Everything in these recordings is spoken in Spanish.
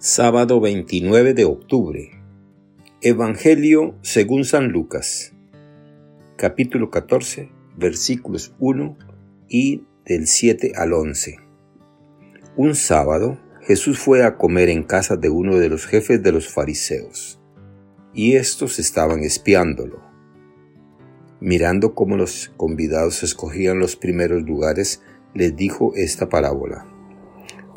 Sábado 29 de octubre. Evangelio según San Lucas. Capítulo 14, versículos 1 y del 7 al 11. Un sábado Jesús fue a comer en casa de uno de los jefes de los fariseos, y estos estaban espiándolo. Mirando cómo los convidados escogían los primeros lugares, les dijo esta parábola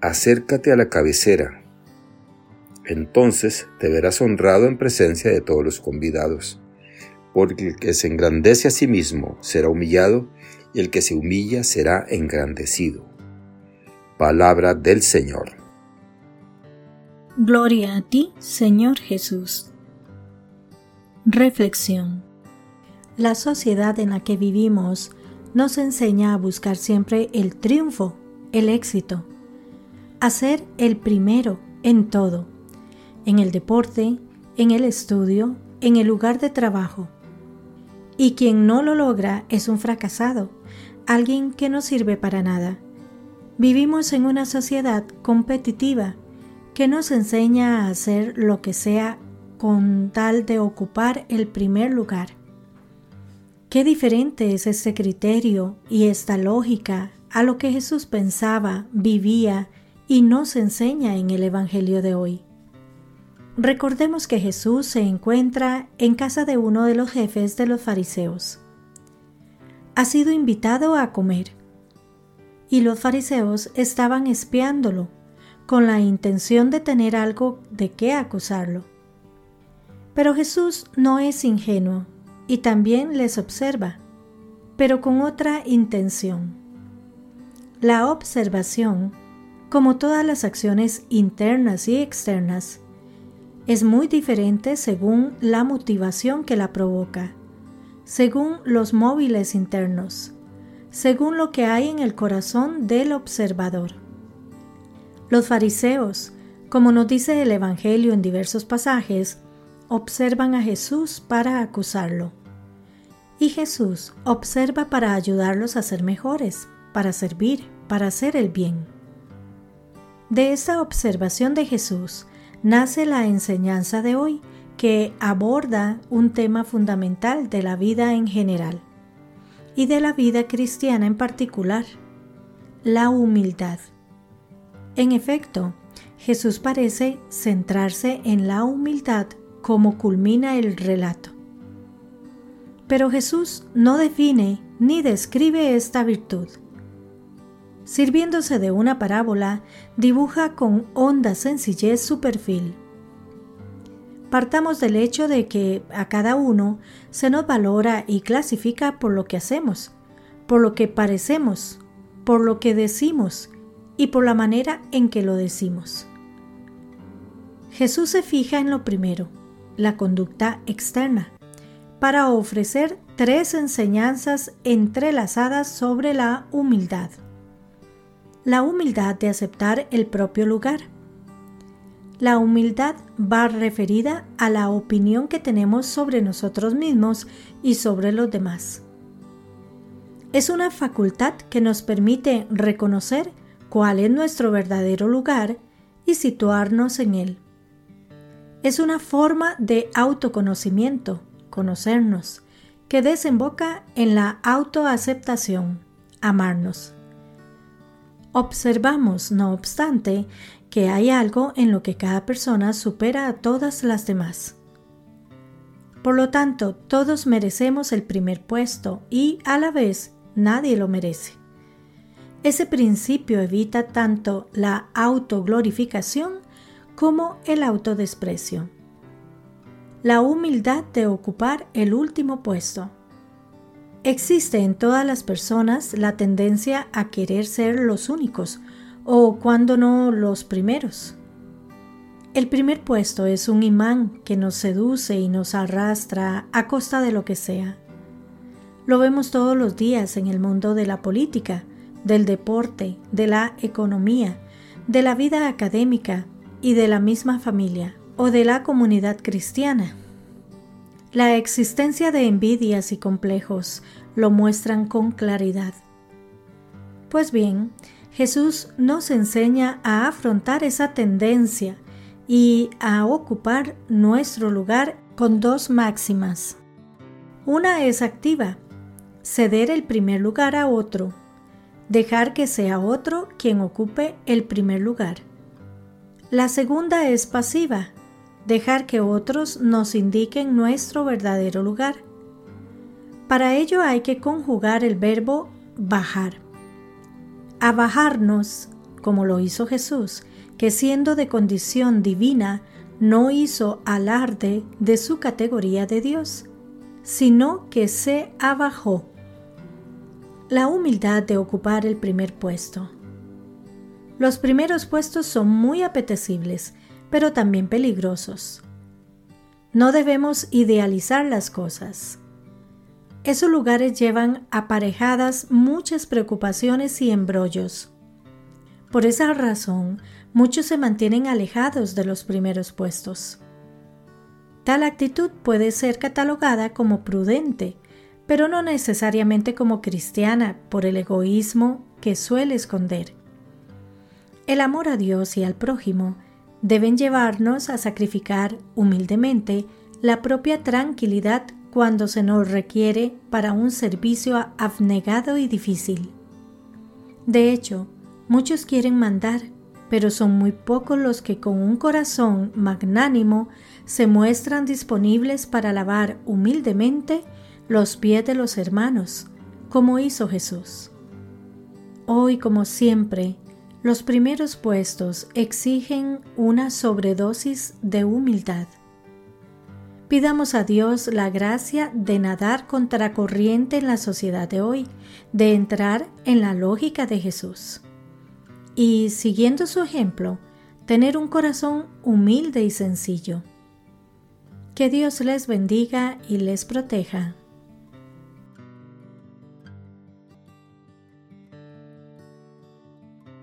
acércate a la cabecera. Entonces te verás honrado en presencia de todos los convidados, porque el que se engrandece a sí mismo será humillado, y el que se humilla será engrandecido. Palabra del Señor. Gloria a ti, Señor Jesús. Reflexión. La sociedad en la que vivimos nos enseña a buscar siempre el triunfo, el éxito, a ser el primero en todo, en el deporte, en el estudio, en el lugar de trabajo. Y quien no lo logra es un fracasado, alguien que no sirve para nada. Vivimos en una sociedad competitiva que nos enseña a hacer lo que sea con tal de ocupar el primer lugar. Qué diferente es este criterio y esta lógica a lo que Jesús pensaba, vivía y nos enseña en el Evangelio de hoy. Recordemos que Jesús se encuentra en casa de uno de los jefes de los fariseos. Ha sido invitado a comer y los fariseos estaban espiándolo con la intención de tener algo de qué acusarlo. Pero Jesús no es ingenuo y también les observa, pero con otra intención. La observación como todas las acciones internas y externas, es muy diferente según la motivación que la provoca, según los móviles internos, según lo que hay en el corazón del observador. Los fariseos, como nos dice el Evangelio en diversos pasajes, observan a Jesús para acusarlo. Y Jesús observa para ayudarlos a ser mejores, para servir, para hacer el bien. De esa observación de Jesús nace la enseñanza de hoy, que aborda un tema fundamental de la vida en general y de la vida cristiana en particular, la humildad. En efecto, Jesús parece centrarse en la humildad como culmina el relato. Pero Jesús no define ni describe esta virtud sirviéndose de una parábola, dibuja con honda sencillez su perfil. Partamos del hecho de que a cada uno se nos valora y clasifica por lo que hacemos, por lo que parecemos, por lo que decimos y por la manera en que lo decimos. Jesús se fija en lo primero, la conducta externa, para ofrecer tres enseñanzas entrelazadas sobre la humildad la humildad de aceptar el propio lugar. La humildad va referida a la opinión que tenemos sobre nosotros mismos y sobre los demás. Es una facultad que nos permite reconocer cuál es nuestro verdadero lugar y situarnos en él. Es una forma de autoconocimiento, conocernos, que desemboca en la autoaceptación, amarnos. Observamos, no obstante, que hay algo en lo que cada persona supera a todas las demás. Por lo tanto, todos merecemos el primer puesto y, a la vez, nadie lo merece. Ese principio evita tanto la autoglorificación como el autodesprecio. La humildad de ocupar el último puesto. Existe en todas las personas la tendencia a querer ser los únicos o cuando no los primeros. El primer puesto es un imán que nos seduce y nos arrastra a costa de lo que sea. Lo vemos todos los días en el mundo de la política, del deporte, de la economía, de la vida académica y de la misma familia o de la comunidad cristiana. La existencia de envidias y complejos lo muestran con claridad. Pues bien, Jesús nos enseña a afrontar esa tendencia y a ocupar nuestro lugar con dos máximas. Una es activa, ceder el primer lugar a otro, dejar que sea otro quien ocupe el primer lugar. La segunda es pasiva, dejar que otros nos indiquen nuestro verdadero lugar. Para ello hay que conjugar el verbo bajar. A bajarnos, como lo hizo Jesús, que siendo de condición divina, no hizo alarde de su categoría de Dios, sino que se abajó. La humildad de ocupar el primer puesto. Los primeros puestos son muy apetecibles, pero también peligrosos. No debemos idealizar las cosas. Esos lugares llevan aparejadas muchas preocupaciones y embrollos. Por esa razón, muchos se mantienen alejados de los primeros puestos. Tal actitud puede ser catalogada como prudente, pero no necesariamente como cristiana por el egoísmo que suele esconder. El amor a Dios y al prójimo deben llevarnos a sacrificar humildemente la propia tranquilidad cuando se nos requiere para un servicio abnegado y difícil. De hecho, muchos quieren mandar, pero son muy pocos los que con un corazón magnánimo se muestran disponibles para lavar humildemente los pies de los hermanos, como hizo Jesús. Hoy, como siempre, los primeros puestos exigen una sobredosis de humildad. Pidamos a Dios la gracia de nadar contracorriente en la sociedad de hoy, de entrar en la lógica de Jesús. Y, siguiendo su ejemplo, tener un corazón humilde y sencillo. Que Dios les bendiga y les proteja.